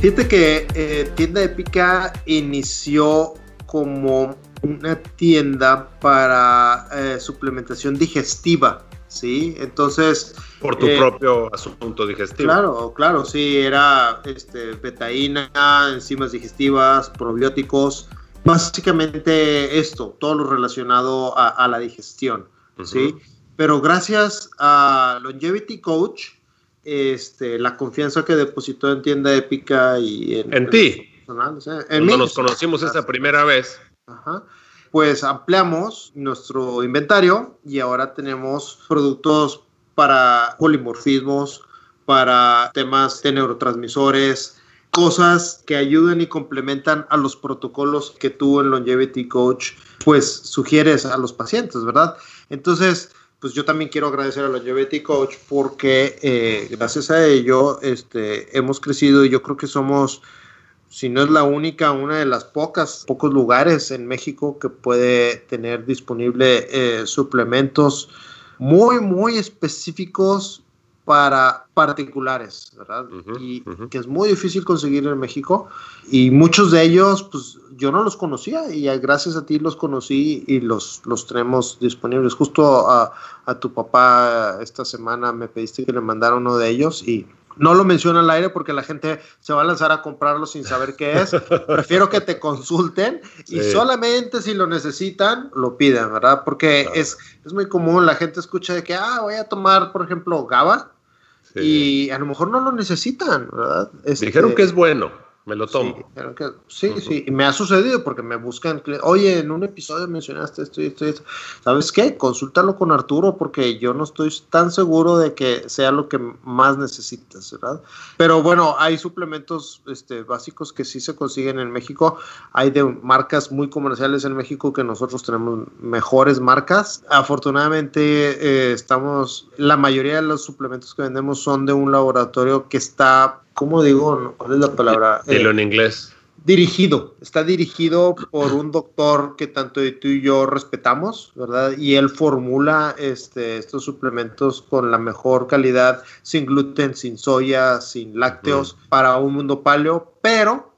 Fíjate que eh, Tienda Épica inició como una tienda para eh, suplementación digestiva, ¿sí? Entonces... Por tu eh, propio asunto digestivo. Claro, claro, sí, era este, betaína, enzimas digestivas, probióticos, básicamente esto, todo lo relacionado a, a la digestión, ¿sí? Pero gracias a Longevity Coach, este, la confianza que depositó en Tienda Épica y en, en ti. Personal, o sea, en Cuando mí. nos conocimos esa primera vez. Ajá. Pues ampliamos nuestro inventario y ahora tenemos productos para polimorfismos, para temas de neurotransmisores, cosas que ayuden y complementan a los protocolos que tú en Longevity Coach pues sugieres a los pacientes, ¿verdad? Entonces, pues yo también quiero agradecer a Longevity Coach porque eh, gracias a ello este, hemos crecido y yo creo que somos si no es la única, una de las pocas, pocos lugares en México que puede tener disponible eh, suplementos muy, muy específicos para particulares, ¿verdad? Uh -huh, y uh -huh. que es muy difícil conseguir en México. Y muchos de ellos, pues yo no los conocía y gracias a ti los conocí y los, los tenemos disponibles. Justo a, a tu papá esta semana me pediste que le mandara uno de ellos y no lo menciono al aire porque la gente se va a lanzar a comprarlo sin saber qué es. Prefiero que te consulten y sí. solamente si lo necesitan, lo piden, ¿verdad? Porque claro. es, es muy común, la gente escucha de que, ah, voy a tomar, por ejemplo, GABA sí. y a lo mejor no lo necesitan, ¿verdad? Este, Dijeron que es bueno. Me lo tomo. Sí, sí, uh -huh. sí, y me ha sucedido porque me buscan, oye, en un episodio mencionaste esto y esto y esto. ¿Sabes qué? Consúltalo con Arturo porque yo no estoy tan seguro de que sea lo que más necesitas, ¿verdad? Pero bueno, hay suplementos este, básicos que sí se consiguen en México. Hay de marcas muy comerciales en México que nosotros tenemos mejores marcas. Afortunadamente, eh, estamos, la mayoría de los suplementos que vendemos son de un laboratorio que está ¿cómo digo? ¿Cuál es la palabra? Dilo eh, en inglés. Dirigido, está dirigido por un doctor que tanto tú y yo respetamos, ¿verdad? Y él formula este, estos suplementos con la mejor calidad, sin gluten, sin soya, sin lácteos, para un mundo paleo, pero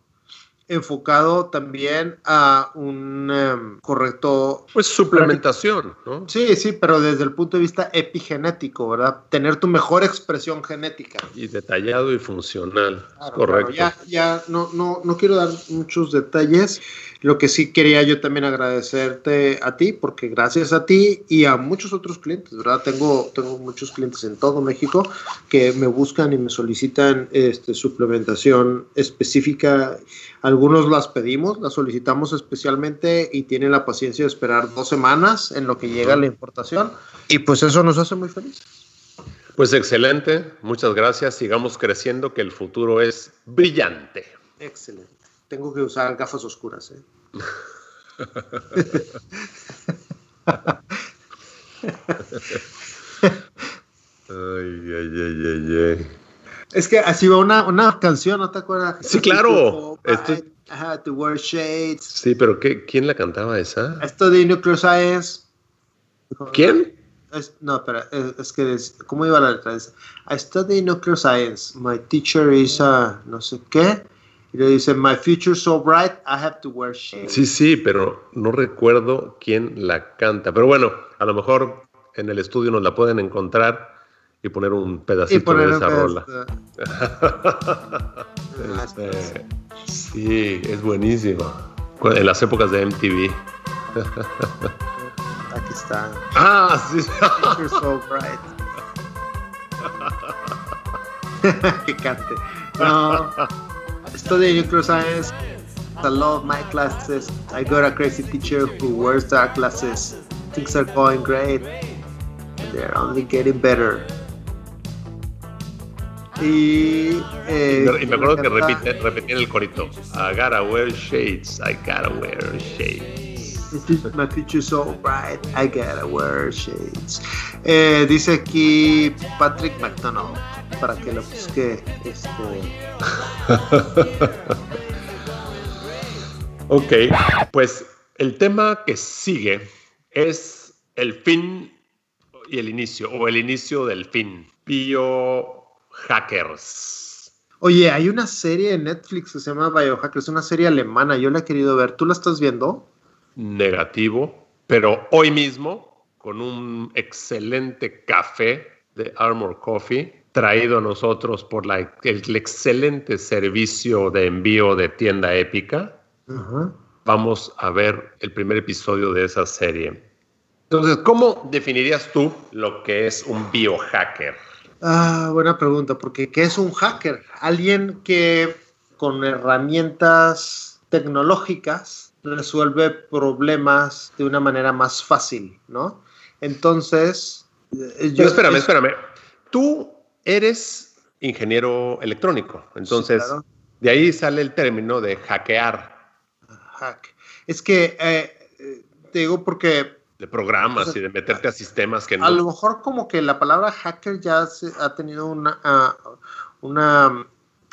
enfocado también a un um, correcto... Pues suplementación, ¿no? Sí, sí, pero desde el punto de vista epigenético, ¿verdad? Tener tu mejor expresión genética. Y detallado y funcional, claro, correcto. Claro. Ya, ya no, no, no quiero dar muchos detalles. Lo que sí quería yo también agradecerte a ti, porque gracias a ti y a muchos otros clientes, ¿verdad? Tengo, tengo muchos clientes en todo México que me buscan y me solicitan este, suplementación específica. Algunos las pedimos, las solicitamos especialmente y tienen la paciencia de esperar dos semanas en lo que llega la importación. Y pues eso nos hace muy felices. Pues excelente, muchas gracias. Sigamos creciendo, que el futuro es brillante. Excelente. Tengo que usar gafas oscuras, ¿eh? ay, ay, ay, ay, ay. Es que así va una, una canción, ¿no te acuerdas? Sí, claro. Esto... I, I had to wear shades. Sí, pero ¿qué, ¿quién la cantaba esa? Esto de Nuclear Science. ¿Quién? Es, no, espera, es, es que, es, ¿cómo iba la letra? Es, I study nuclear science. My teacher is a no sé qué. Y le dice, My future so bright, I have to wear shades. Sí, sí, pero no recuerdo quién la canta. Pero bueno, a lo mejor en el estudio nos la pueden encontrar y poner un pedacito poner de esa rola. este, sí, es buenísimo. En las épocas de MTV. Aquí está. Ah, sí. Future so bright. que cante. No. study nuclear science. I love my classes. I got a crazy teacher who wears dark glasses. Things are going great. They're only getting better. Y, eh, y me acuerdo que repite, repetían el corito. I gotta wear shades, I gotta wear shades. My future's so bright, I gotta wear shades. Eh, dice aquí Patrick McDonald, para que lo busque. Este... ok, pues el tema que sigue es el fin y el inicio, o el inicio del fin. Biohackers. Oye, hay una serie en Netflix que se llama Biohackers, una serie alemana, yo la he querido ver. ¿Tú la estás viendo? Negativo, pero hoy mismo, con un excelente café de Armor Coffee, traído a nosotros por la, el, excelente servicio de envío de tienda épica, vamos a ver el primer episodio de esa serie. Entonces, ¿cómo definirías tú lo que es un biohacker? Ah, buena pregunta, porque ¿qué es un hacker? Alguien que con herramientas tecnológicas resuelve problemas de una manera más fácil, ¿no? Entonces, eh, yo... espérame, espérame. Tú eres ingeniero electrónico, entonces de ahí sale el término de hackear. Hack. Es que, eh, eh, te digo porque de programas y de meterte a sistemas que no. A lo mejor como que la palabra hacker ya se, ha tenido una, ah, una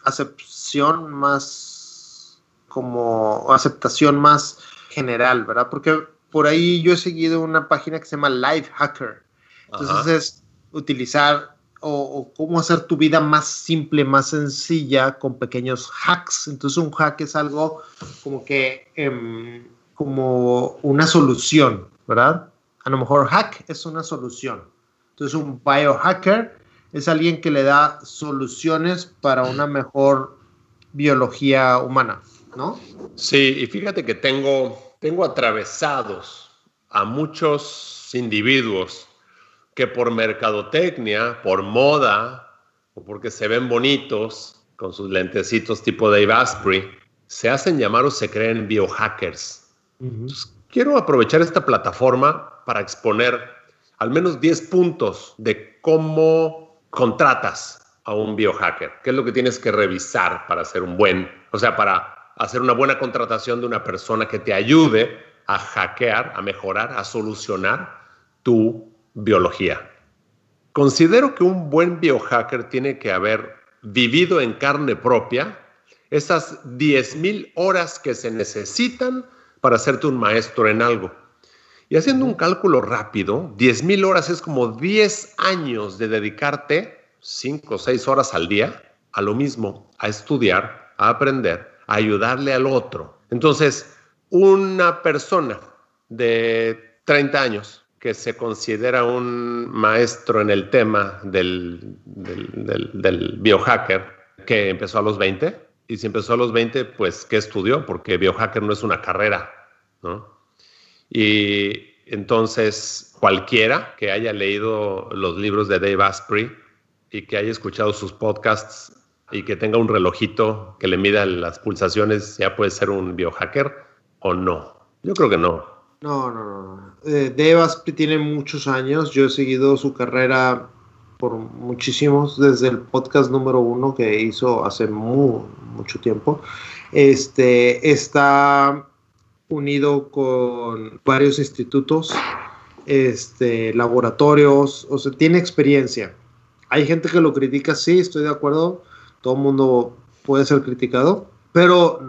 acepción más como aceptación más general, ¿verdad? Porque por ahí yo he seguido una página que se llama Live Hacker. Entonces es utilizar o, cómo hacer tu vida más simple, más sencilla con pequeños hacks. Entonces un hack es algo como que em, como una solución, ¿verdad? A lo mejor hack es una solución. Entonces un biohacker es alguien que le da soluciones para una mejor biología humana, ¿no? Sí, y fíjate que tengo, tengo atravesados a muchos individuos que por mercadotecnia, por moda, o porque se ven bonitos con sus lentecitos tipo Dave Asprey, se hacen llamar o se creen biohackers. Quiero aprovechar esta plataforma para exponer al menos 10 puntos de cómo contratas a un biohacker. ¿Qué es lo que tienes que revisar para hacer un buen, o sea, para hacer una buena contratación de una persona que te ayude a hackear, a mejorar, a solucionar tu biología? Considero que un buen biohacker tiene que haber vivido en carne propia esas 10.000 horas que se necesitan para hacerte un maestro en algo. Y haciendo un cálculo rápido, 10.000 horas es como 10 años de dedicarte 5 o 6 horas al día a lo mismo, a estudiar, a aprender, a ayudarle al otro. Entonces, una persona de 30 años que se considera un maestro en el tema del, del, del biohacker, que empezó a los 20, y si empezó a los 20, pues, ¿qué estudió? Porque biohacker no es una carrera, ¿no? Y entonces, cualquiera que haya leído los libros de Dave Asprey y que haya escuchado sus podcasts y que tenga un relojito que le mida las pulsaciones, ya puede ser un biohacker o no. Yo creo que no. No, no, no. Eh, Dave Asprey tiene muchos años. Yo he seguido su carrera por muchísimos, desde el podcast número uno que hizo hace mucho tiempo. Este está unido con varios institutos, este, laboratorios, o sea, tiene experiencia. Hay gente que lo critica, sí, estoy de acuerdo, todo el mundo puede ser criticado, pero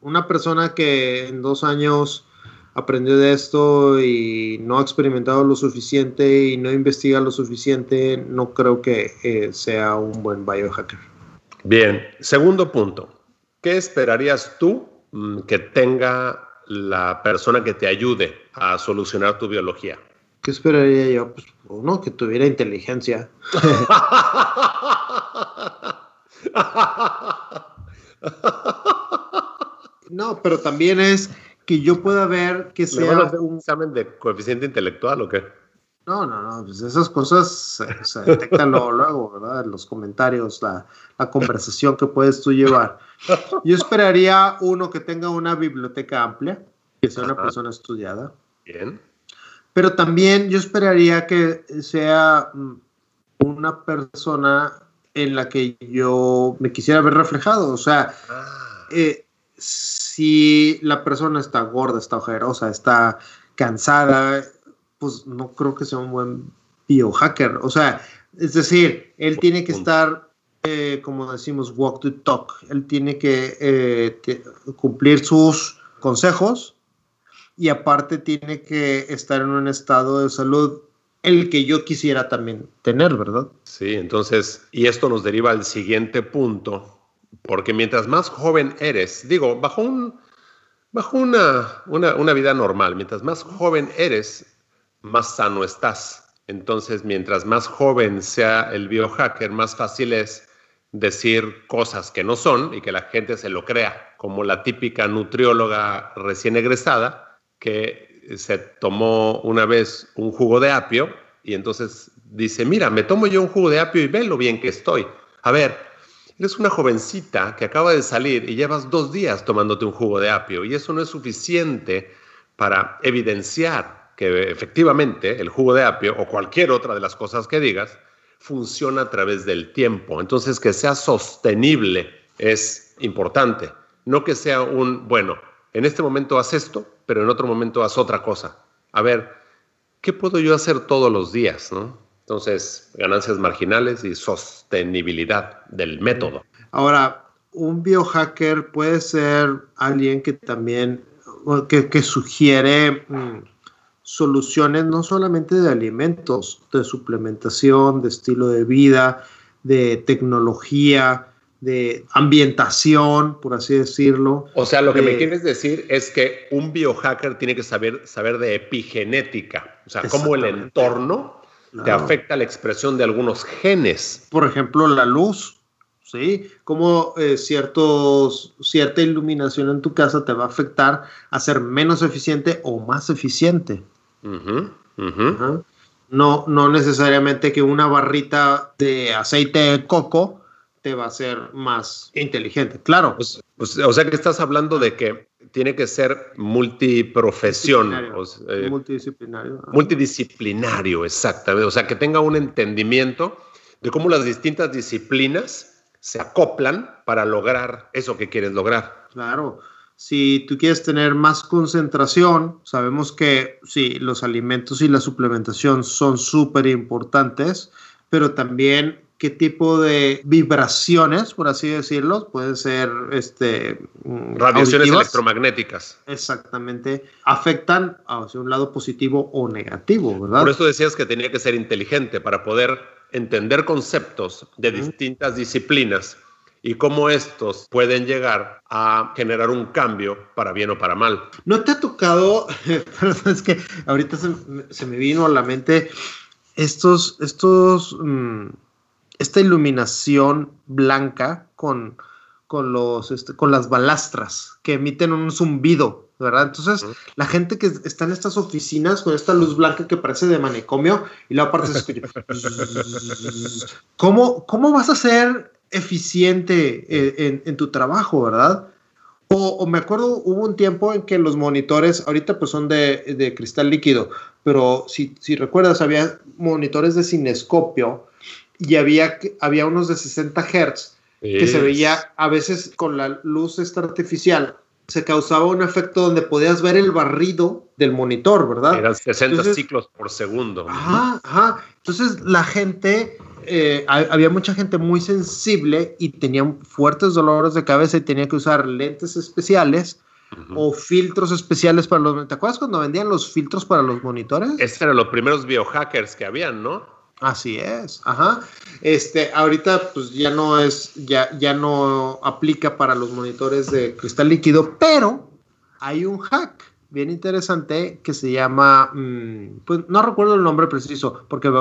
una persona que en dos años aprendió de esto y no ha experimentado lo suficiente y no investiga lo suficiente, no creo que eh, sea un buen biohacker. Bien, segundo punto. ¿Qué esperarías tú mm, que tenga la persona que te ayude a solucionar tu biología? ¿Qué esperaría yo? Pues uno que tuviera inteligencia. no, pero también es que yo pueda ver que sea. a hacer un examen de coeficiente intelectual o qué? No, no, no, pues esas cosas se, detectan luego, ¿verdad? En los comentarios, la, la, conversación que puedes tú llevar. Yo esperaría uno que tenga una biblioteca amplia, que sea una persona estudiada. Bien. Pero también yo esperaría que sea mm, una persona en la que yo me quisiera ver reflejado. O sea, ah. eh, si la persona está gorda, está ojerosa, está cansada, pues no creo que sea un buen biohacker. O sea, es decir, él tiene que estar, eh, como decimos, walk the talk. Él tiene que eh, cumplir sus consejos y aparte tiene que estar en un estado de salud el que yo quisiera también tener, ¿verdad? Sí, entonces, y esto nos deriva al siguiente punto, porque mientras más joven eres, digo, bajo, un, bajo una, una, una vida normal, mientras más joven eres, más sano estás. Entonces, mientras más joven sea el biohacker, más fácil es decir cosas que no son y que la gente se lo crea, como la típica nutrióloga recién egresada que se tomó una vez un jugo de apio y entonces dice, mira, me tomo yo un jugo de apio y ve lo bien que estoy. A ver, eres una jovencita que acaba de salir y llevas dos días tomándote un jugo de apio y eso no es suficiente para evidenciar que efectivamente el jugo de apio o cualquier otra de las cosas que digas funciona a través del tiempo. Entonces, que sea sostenible es importante, no que sea un, bueno, en este momento haz esto, pero en otro momento haz otra cosa. A ver, ¿qué puedo yo hacer todos los días? ¿no? Entonces, ganancias marginales y sostenibilidad del método. Ahora, un biohacker puede ser alguien que también, que, sugiere mm, soluciones no solamente de alimentos, de suplementación, de estilo de vida, de tecnología, de ambientación, por así decirlo. O sea, lo que me quieres decir es que un biohacker tiene que saber, saber de epigenética, o sea, cómo el entorno te afecta la expresión de algunos genes. Por ejemplo, la luz, ¿sí? Cómo eh, ciertos, cierta iluminación en tu casa te va a afectar a ser menos eficiente o más eficiente. No, no necesariamente que una barrita de aceite de coco te va a ser más inteligente, claro. Pues, pues, o sea que estás hablando de que tiene que ser multiprofesión. Eh, multidisciplinario. Multidisciplinario, exactamente. O sea, que tenga un entendimiento de cómo las distintas disciplinas se acoplan para lograr eso que quieres lograr. Claro. Si tú quieres tener más concentración, sabemos que sí, los alimentos y la suplementación son súper importantes, pero también qué tipo de vibraciones, por así decirlo, pueden ser este, mm, radiaciones electromagnéticas. Exactamente, afectan hacia un lado positivo o negativo, ¿verdad? Por eso decías que tenía que ser inteligente para poder entender conceptos de distintas disciplinas y cómo estos pueden llegar a generar un cambio para bien o para mal. ¿No te ha tocado, es que ahorita se, me vino a la mente estos, estos mm, esta iluminación blanca con, con, los, este, con las balastras que emiten un zumbido, ¿verdad? Entonces, la gente que está en estas oficinas con esta luz blanca que parece de manicomio y la parte se escucha. ¿Cómo, ¿Cómo vas a ser eficiente eh, en, tu trabajo, verdad? O, me acuerdo, hubo un tiempo en que los monitores, ahorita pues son de, de cristal líquido, pero si, si recuerdas, había monitores de cinescopio y había, había unos de 60 Hz que se veía a veces con la luz esta artificial, se causaba un efecto donde podías ver el barrido del monitor, ¿verdad? Eran 60 ciclos por segundo. Ajá, ajá. Entonces la gente, eh, había mucha gente muy sensible y tenían fuertes dolores de cabeza y tenía que usar lentes especiales o filtros especiales para los... ¿Te acuerdas cuando vendían los filtros para los monitores? Estos eran los primeros biohackers que habían, ¿no? Así es, ajá. Este, ahorita pues ya no es, ya, ya no aplica para los monitores de cristal líquido, pero hay un hack bien interesante que se llama, mm, pues no recuerdo el nombre preciso porque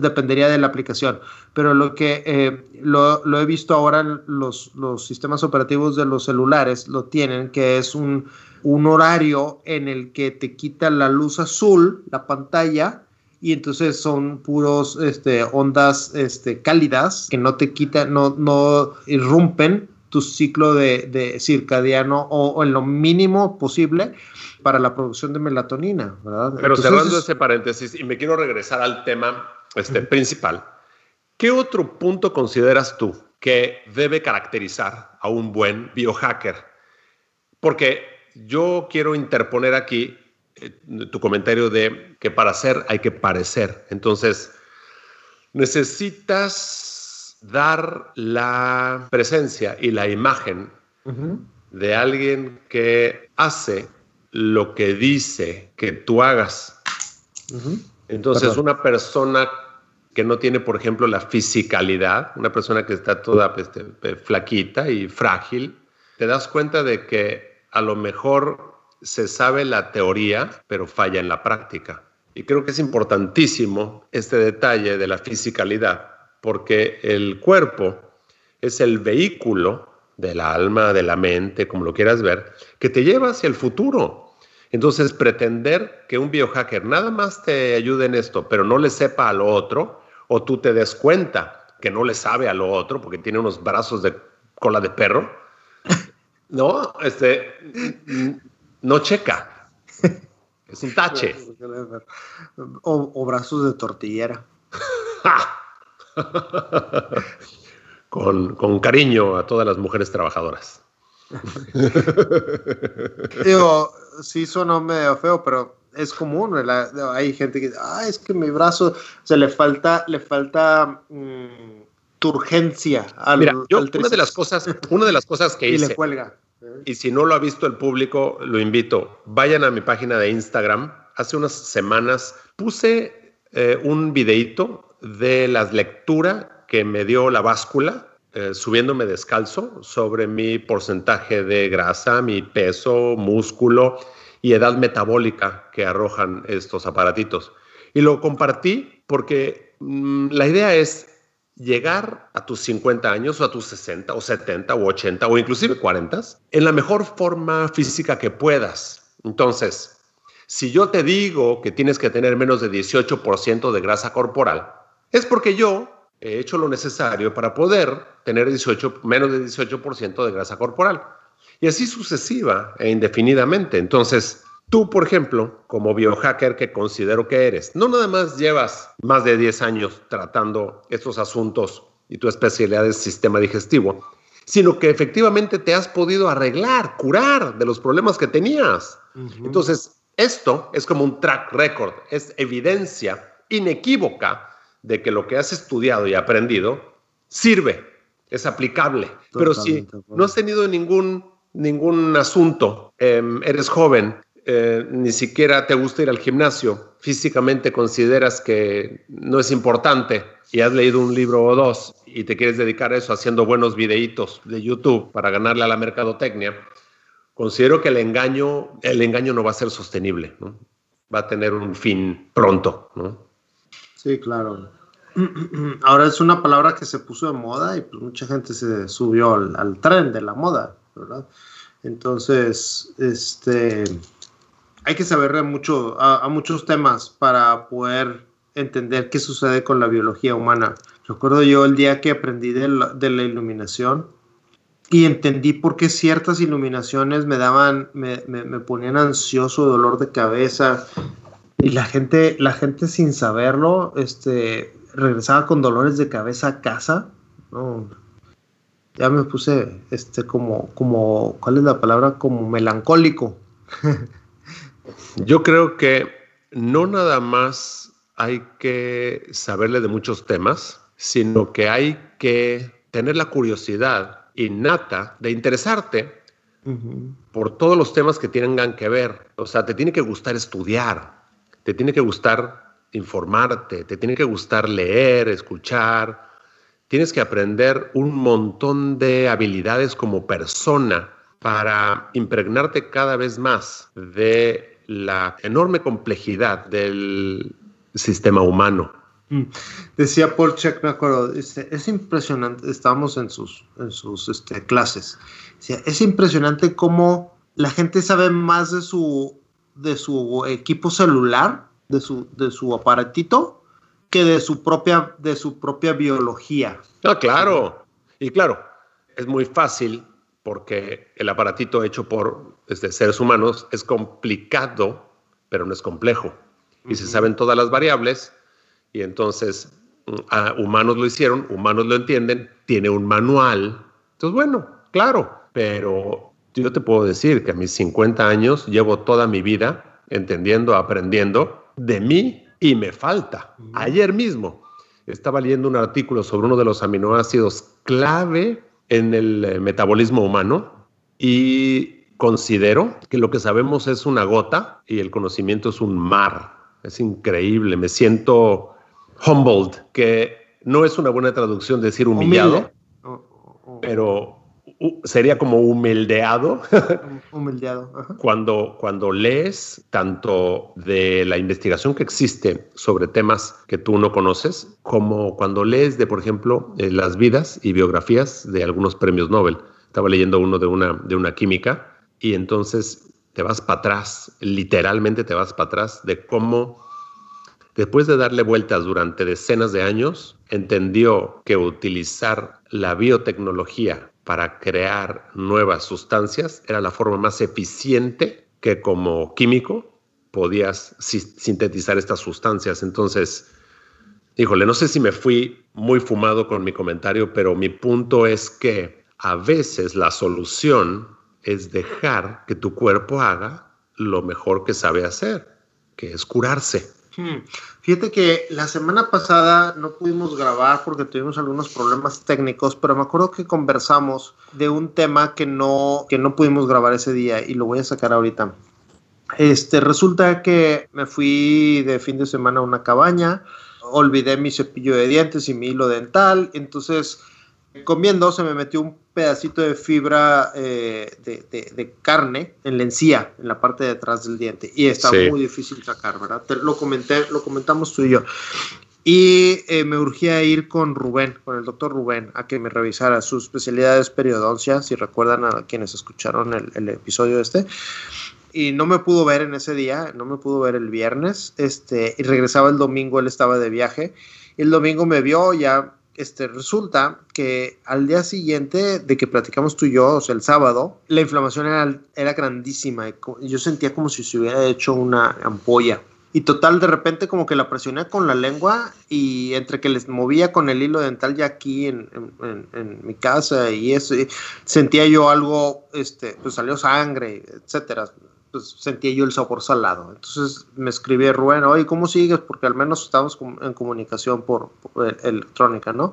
dependería de la aplicación, pero lo que eh, lo, he visto ahora los, los sistemas operativos de los celulares lo tienen, que es un, un horario en el que te quita la luz azul, la pantalla, y entonces son puros este, ondas este, cálidas que no te quitan, no, no irrumpen tu ciclo de, circadiano o, en lo mínimo posible para la producción de melatonina, ¿verdad? Pero cerrando ese paréntesis, y me quiero regresar al tema este, principal, ¿Qué otro punto consideras tú que debe caracterizar a un buen biohacker? Porque yo quiero interponer aquí tu comentario de que para ser hay que parecer. Entonces, necesitas dar la presencia y la imagen de alguien que hace lo que dice que tú hagas. Entonces, una persona que no tiene, por ejemplo, la fisicalidad, una persona que está toda este, flaquita y frágil, te das cuenta de que a lo mejor se sabe la teoría, pero falla en la práctica. Y creo que es importantísimo este detalle de la fisicalidad, porque el cuerpo es el vehículo del alma, de la mente, como lo quieras ver, que te lleva hacia el futuro. Entonces, pretender que un biohacker nada más te ayude en esto, pero no le sepa a lo otro, o tú te des cuenta que no le sabe a lo otro porque tiene unos brazos de cola de perro, no, este, no checa. Es un tache. O, brazos de tortillera. con, con cariño a todas las mujeres trabajadoras. Digo, sí sonó medio feo, pero es común, hay gente que dice, ah, es que mi brazo, se le falta, le falta mm, turgencia al, Mira, yo, una de las cosas, una de las cosas que hice. Y le cuelga. Y si no lo ha visto el público, lo invito. Vayan a mi página de Instagram. Hace unas semanas puse eh, un videito de la lectura que me dio la báscula eh, subiéndome descalzo sobre mi porcentaje de grasa, mi peso, músculo y edad metabólica que arrojan estos aparatitos. Y lo compartí porque mm, la idea es llegar a tus 50 años o a tus 60 o 70 o 80 o inclusive 40 en la mejor forma física que puedas. Entonces, si yo te digo que tienes que tener menos de 18% de grasa corporal, es porque yo he hecho lo necesario para poder tener 18, menos de 18% de grasa corporal y así sucesiva e indefinidamente. Entonces, tú, por ejemplo, como biohacker que considero que eres, no nada más llevas más de 10 años tratando estos asuntos y tu especialidad es sistema digestivo, sino que efectivamente te has podido arreglar, curar de los problemas que tenías. Entonces, esto es como un track record, es evidencia inequívoca de que lo que has estudiado y aprendido sirve, es aplicable. Pero si no has tenido ningún ningún asunto, em, eres joven, eh, ni siquiera te gusta ir al gimnasio, físicamente consideras que no es importante y has leído un libro o dos y te quieres dedicar a eso haciendo buenos videitos de YouTube para ganarle a la mercadotecnia, considero que el engaño, el engaño no va a ser sostenible, va a tener un fin pronto. Sí, claro. Ahora es una palabra que se puso de moda y pues mucha gente se subió al tren de la moda. Entonces, este, hay que saber mucho, a, muchos temas para poder entender qué sucede con la biología humana. Recuerdo yo el día que aprendí de la, iluminación y entendí por qué ciertas iluminaciones me daban, me, me, me, ponían ansioso, dolor de cabeza y la gente, la gente sin saberlo, este, regresaba con dolores de cabeza a casa. No, ya me puse este como como ¿cuál es la palabra? como melancólico. Yo creo que no nada más hay que saberle de muchos temas, sino que hay que tener la curiosidad innata de interesarte por todos los temas que tengan que ver. O sea, te tiene que gustar estudiar, te tiene que gustar informarte, te tiene que gustar leer, escuchar, tienes que aprender un montón de habilidades como persona para impregnarte cada vez más de la enorme complejidad del sistema humano. Mm. Decía Paul Check, me acuerdo, es impresionante, estábamos en sus, en sus este, clases, es impresionante cómo la gente sabe más de su, de su equipo celular, de su, de su aparatito, que de su propia, de su propia biología. Ah, claro. Y claro, es muy fácil porque el aparatito hecho por este, seres humanos es complicado, pero no es complejo. Y se saben todas las variables y entonces humanos lo hicieron, humanos lo entienden, tiene un manual. Entonces, bueno, claro, pero yo te puedo decir que a mis 50 años llevo toda mi vida entendiendo, aprendiendo de mí y me falta. Ayer mismo estaba leyendo un artículo sobre uno de los aminoácidos clave en el eh, metabolismo humano y considero que lo que sabemos es una gota y el conocimiento es un mar. Es increíble, me siento humbled, que no es una buena traducción decir humillado, pero sería como humildeado. humildeado. Cuando, cuando lees tanto de la investigación que existe sobre temas que tú no conoces, como cuando lees de, por ejemplo, eh, las vidas y biografías de algunos premios Nobel. Estaba leyendo uno de una, de una química y entonces te vas para atrás, literalmente te vas para atrás de cómo Después de darle vueltas durante decenas de años, entendió que utilizar la biotecnología para crear nuevas sustancias era la forma más eficiente que como químico podías sintetizar estas sustancias. Entonces, híjole, no sé si me fui muy fumado con mi comentario, pero mi punto es que a veces la solución es dejar que tu cuerpo haga lo mejor que sabe hacer, que es curarse. Hmm. Fíjate que la semana pasada no pudimos grabar porque tuvimos algunos problemas técnicos, pero me acuerdo que conversamos de un tema que no, que no pudimos grabar ese día y lo voy a sacar ahorita. Este, resulta que me fui de fin de semana a una cabaña, olvidé mi cepillo de dientes y mi hilo dental, entonces comiendo se me metió un pedacito de fibra eh, de, carne en la encía, en la parte de atrás del diente. Y está muy difícil sacar, ¿verdad? lo, comenté, lo comentamos tú y yo. Y eh, me urgía ir con Rubén, con el doctor Rubén, a que me revisara. Su especialidad es periodoncia, si recuerdan a quienes escucharon el, el episodio este y no me pudo ver en ese día, no me pudo ver el viernes, este, y regresaba el domingo, él estaba de viaje, el domingo me vio, ya este, resulta que al día siguiente de que platicamos tú y yo, o sea, el sábado, la inflamación era, era grandísima. Yo sentía como si se hubiera hecho una ampolla. Y total, de repente como que la presioné con la lengua y entre que les movía con el hilo dental ya aquí en, en, mi casa y eso, sentía yo algo, este, pues salió sangre, etcétera pues sentía yo el sabor salado. Entonces me escribí Rubén, oye, ¿cómo sigues? Porque al menos estamos en comunicación por, electrónica, ¿no?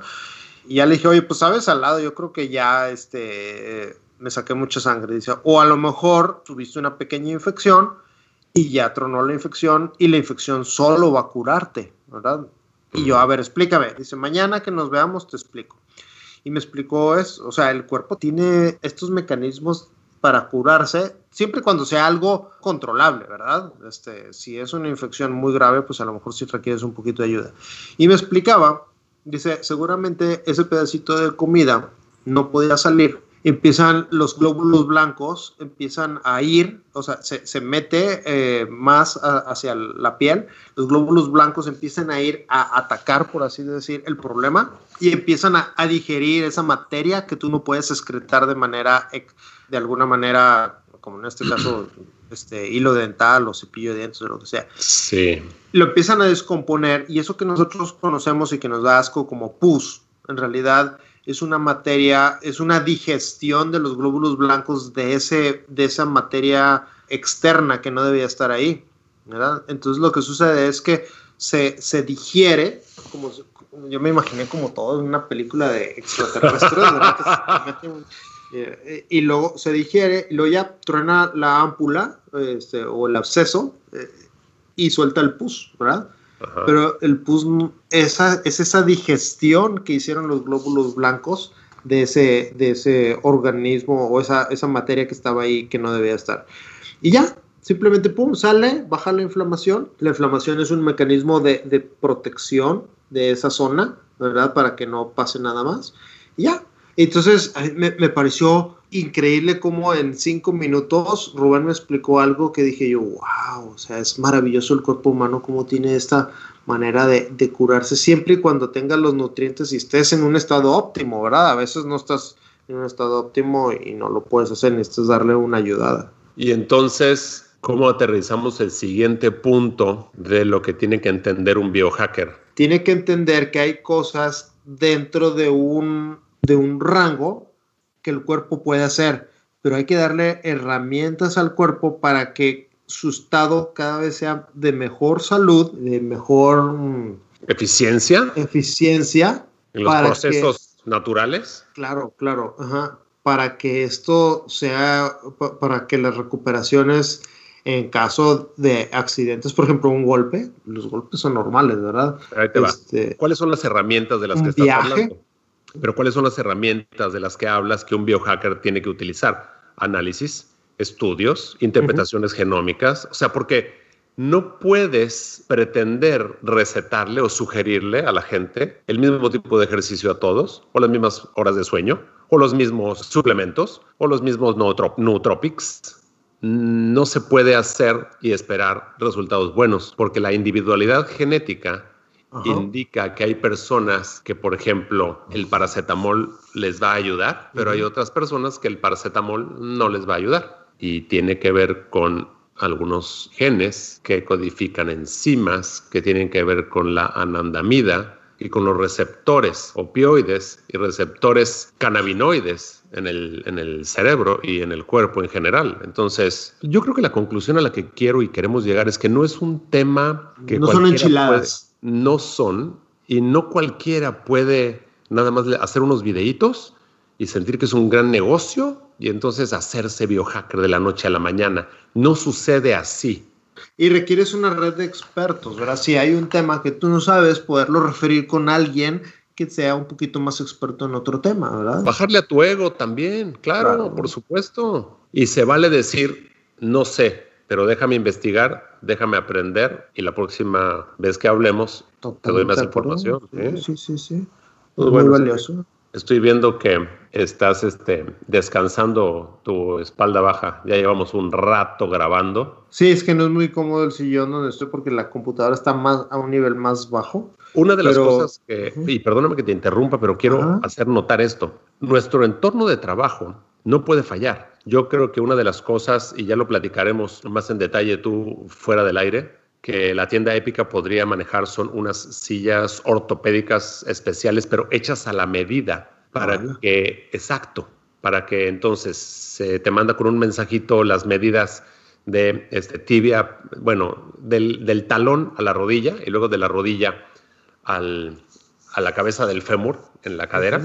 Y ya le dije, oye, pues sabes salado, yo creo que ya este, me saqué mucha sangre. Dice, o a lo mejor tuviste una pequeña infección y ya tronó la infección y la infección solo va a curarte, ¿verdad? Y yo, a ver, explícame. Dice, mañana que nos veamos te explico. Y me explicó eso, o sea, el cuerpo tiene estos mecanismos para curarse, siempre cuando sea algo controlable, ¿verdad? Este, si es una infección muy grave, pues a lo mejor sí requieres un poquito de ayuda. Y me explicaba, dice, seguramente ese pedacito de comida no podía salir. Empiezan los glóbulos blancos, empiezan a ir, o sea, se, mete eh, más hacia la piel, los glóbulos blancos empiezan a ir a atacar, por así decir, el problema y empiezan a, a digerir esa materia que tú no puedes excretar de manera de alguna manera, como en este caso, este hilo dental o cepillo de dientes o lo que sea. Sí. Lo empiezan a descomponer y eso que nosotros conocemos y que nos da asco como pus, en realidad es una materia, es una digestión de los glóbulos blancos de, ese, de esa materia externa que no debía estar ahí. ¿verdad? Entonces lo que sucede es que se, se digiere, como yo me imaginé como todo en una película de extraterrestres. Eh, y luego se digiere, y luego ya truena la ámpula este, o el absceso eh, y suelta el pus, ¿verdad? Pero el pus esa, es esa digestión que hicieron los glóbulos blancos de ese, de ese organismo o esa, esa materia que estaba ahí que no debía estar. Y ya, simplemente, pum, sale, baja la inflamación. La inflamación es un mecanismo de, de protección de esa zona, ¿verdad? Para que no pase nada más. Y ya, entonces, me, me, pareció increíble cómo en cinco minutos Rubén me explicó algo que dije yo, wow, o sea, es maravilloso el cuerpo humano, cómo tiene esta manera de, de curarse siempre y cuando tengas los nutrientes y estés en un estado óptimo, ¿verdad? A veces no estás en un estado óptimo y no lo puedes hacer, necesitas darle una ayudada. Y entonces, ¿cómo aterrizamos el siguiente punto de lo que tiene que entender un biohacker? tiene que entender que hay cosas dentro de un, de un rango que el cuerpo puede hacer, pero hay que darle herramientas al cuerpo para que su estado cada vez sea de mejor salud, de mejor mm, eficiencia. Eficiencia. En los procesos naturales. Claro, claro. Para que esto sea, para que las recuperaciones en caso de accidentes, por ejemplo, un golpe, los golpes son normales, ¿verdad? Ahí te va. Este, ¿Cuáles son las herramientas de las que estás hablando? Pero ¿cuáles son las herramientas de las que hablas que un biohacker tiene que utilizar? Análisis, estudios, interpretaciones genómicas, o sea, porque no puedes pretender recetarle o sugerirle a la gente el mismo tipo de ejercicio a todos, o las mismas horas de sueño, o los mismos suplementos, o los mismos nootropics, no se puede hacer y esperar resultados buenos, porque la individualidad genética indica que hay personas que, por ejemplo, el paracetamol les va a ayudar, pero hay otras personas que el paracetamol no les va a ayudar. Y tiene que ver con algunos genes que codifican enzimas que tienen que ver con la anandamida y con los receptores opioides y receptores cannabinoides en el, en el cerebro y en el cuerpo en general. Entonces, yo creo que la conclusión a la que quiero y queremos llegar es que no es un tema que... No son enchiladas. No son, y no cualquiera puede nada más hacer unos videitos y sentir que es un gran negocio y entonces hacerse biohacker de la noche a la mañana. No sucede así. Y requieres una red de expertos, ¿verdad? Si hay un tema que tú no sabes, poderlo referir con alguien que sea un poquito más experto en otro tema, ¿verdad? Bajarle a tu ego también, claro, por supuesto. Y se vale decir, no sé, pero déjame investigar, déjame aprender y la próxima vez que hablemos te doy más información. Sí, sí, sí. Muy valioso. Estoy viendo que estás este, descansando tu espalda baja. Ya llevamos un rato grabando. Sí, es que no es muy cómodo el sillón donde estoy porque la computadora está más a un nivel más bajo. Una de las cosas que, y perdóname que te interrumpa, pero quiero hacer notar esto. Nuestro entorno de trabajo no puede fallar. Yo creo que una de las cosas, y ya lo platicaremos más en detalle tú fuera del aire, que la tienda épica podría manejar son unas sillas ortopédicas especiales, pero hechas a la medida para que, exacto, para que entonces se te manda con un mensajito las medidas de este, tibia, bueno, del, talón a la rodilla y luego de la rodilla al, a la cabeza del fémur en la cadera.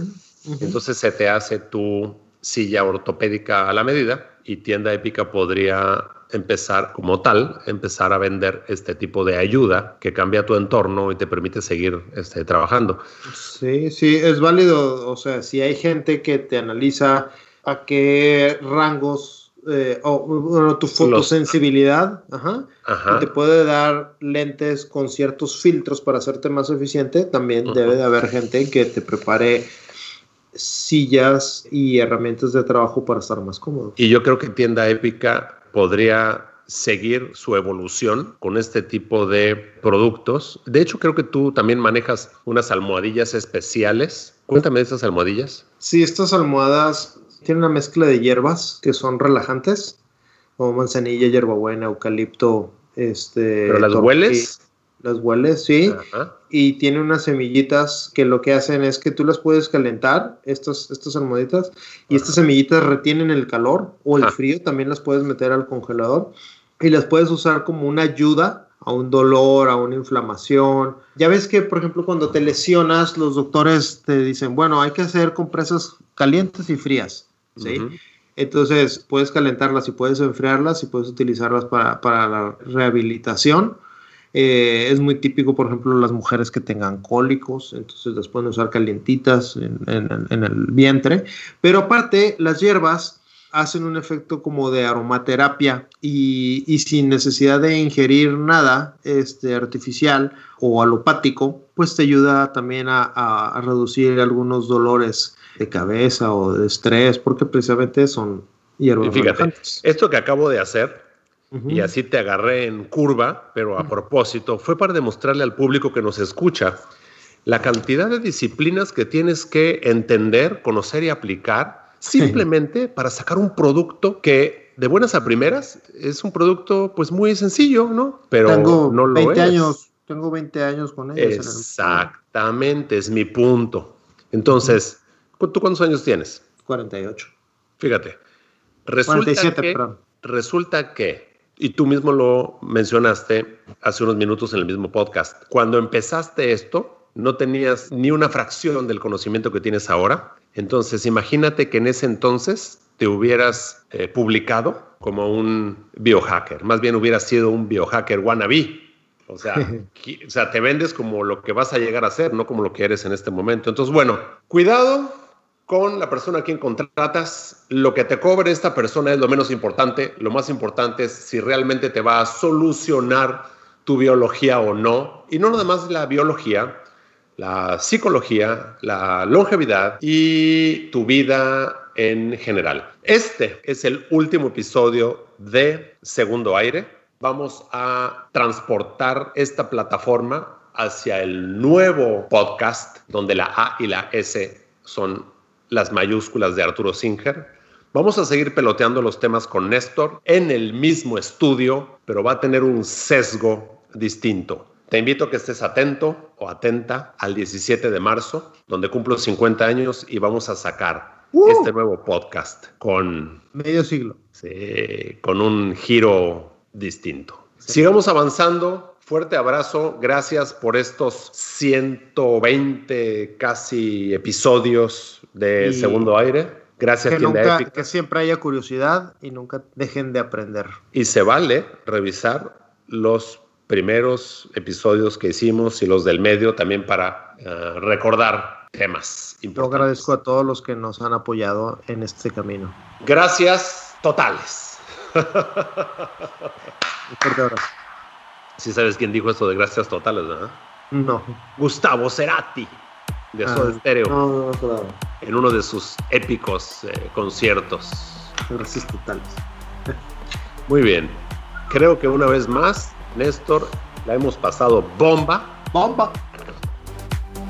Entonces se te hace tu silla ortopédica a la medida y tienda épica podría empezar como tal, empezar a vender este tipo de ayuda que cambia tu entorno y te permite seguir este, trabajando. Sí, sí, es válido. O sea, si hay gente que te analiza a qué rangos eh, o tu fotosensibilidad, te puede dar lentes con ciertos filtros para hacerte más eficiente, también debe de haber gente que te prepare sillas y herramientas de trabajo para estar más cómodo. Y yo creo que Tienda Épica podría seguir su evolución con este tipo de productos. De hecho, creo que tú también manejas unas almohadillas especiales. Cuéntame de estas almohadillas. Sí, estas almohadas tienen una mezcla de hierbas que son relajantes, como manzanilla, hierbabuena, eucalipto. Este, ¿Pero las hueles? Las hueles, sí. Y tiene unas semillitas que lo que hacen es que tú las puedes calentar, estas, estas almohaditas, y estas semillitas retienen el calor o el frío, también las puedes meter al congelador y las puedes usar como una ayuda a un dolor, a una inflamación. Ya ves que, por ejemplo, cuando te lesionas, los doctores te dicen, bueno, hay que hacer compresas calientes y frías, ¿sí? Entonces, puedes calentarlas y puedes enfriarlas y puedes utilizarlas para, para la rehabilitación eh, es muy típico, por ejemplo, las mujeres que tengan cólicos, entonces las pueden usar calientitas en, el vientre. Pero aparte, las hierbas hacen un efecto como de aromaterapia y, sin necesidad de ingerir nada este, artificial o alopático, pues te ayuda también a, reducir algunos dolores de cabeza o de estrés, porque precisamente son hierbas. fíjate, esto que acabo de hacer y así te agarré en curva, pero a propósito, fue para demostrarle al público que nos escucha la cantidad de disciplinas que tienes que entender, conocer y aplicar simplemente para sacar un producto que de buenas a primeras es un producto pues muy sencillo, ¿no? Pero Tengo no lo 20 años Tengo 20 años con ellos. Exactamente, es mi punto. Entonces, ¿tú cuántos años tienes? 48. Fíjate. Resulta 47, que, perdón. Resulta que, y tú mismo lo mencionaste hace unos minutos en el mismo podcast, cuando empezaste esto, no tenías ni una fracción del conocimiento que tienes ahora. Entonces, imagínate que en ese entonces te hubieras eh, publicado como un biohacker, más bien hubieras sido un biohacker wannabe. O sea, o sea, te vendes como lo que vas a llegar a ser, no como lo que eres en este momento. Entonces, bueno, cuidado con la persona a quien contratas. Lo que te cobre esta persona es lo menos importante. Lo más importante es si realmente te va a solucionar tu biología o no. Y no nada más la biología, la psicología, la longevidad y tu vida en general. Este es el último episodio de Segundo Aire. Vamos a transportar esta plataforma hacia el nuevo podcast donde la A y la S son las mayúsculas de Arturo Singer. Vamos a seguir peloteando los temas con Néstor en el mismo estudio, pero va a tener un sesgo distinto. Te invito a que estés atento o atenta al 17 de marzo, donde cumplo 50 años y vamos a sacar ¡Uh! este nuevo podcast con... Medio siglo. Sí, con un giro distinto. Sigamos avanzando. Fuerte abrazo. Gracias por estos 120 casi episodios de Segundo Aire. Gracias, que, nunca, que siempre haya curiosidad y nunca dejen de aprender. Y se vale revisar los primeros episodios que hicimos y los del medio también para uh, recordar temas importantes. Yo agradezco a todos los que nos han apoyado en este camino. Gracias totales. Un fuerte abrazo. Si sabes quién dijo esto de gracias totales, ¿verdad? No. Gustavo Cerati, de ah, Soda Stereo. No, no, claro. En uno de sus épicos eh, conciertos. Gracias totales. Muy bien. Creo que una vez más Néstor, la hemos pasado bomba. Bomba.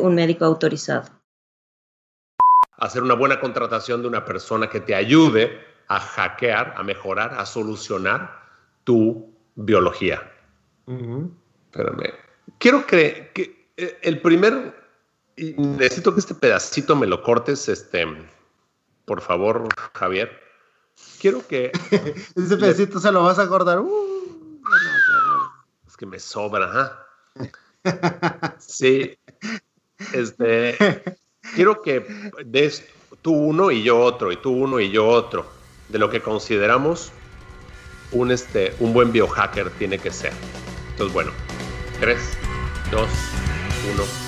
un médico autorizado. Hacer una buena contratación de una persona que te ayude a hackear, a mejorar, a solucionar tu biología. Espérame. Quiero que, que, eh, el primer, necesito que este pedacito me lo cortes, este, por favor, Javier. Quiero que... Ese pedacito se lo vas a cortar. Uh, es que me sobra, Sí, este, quiero que des tú uno y yo otro, y tú uno y yo otro, de lo que consideramos un, este, un buen biohacker tiene que ser. Entonces, bueno, 3, 2, 1.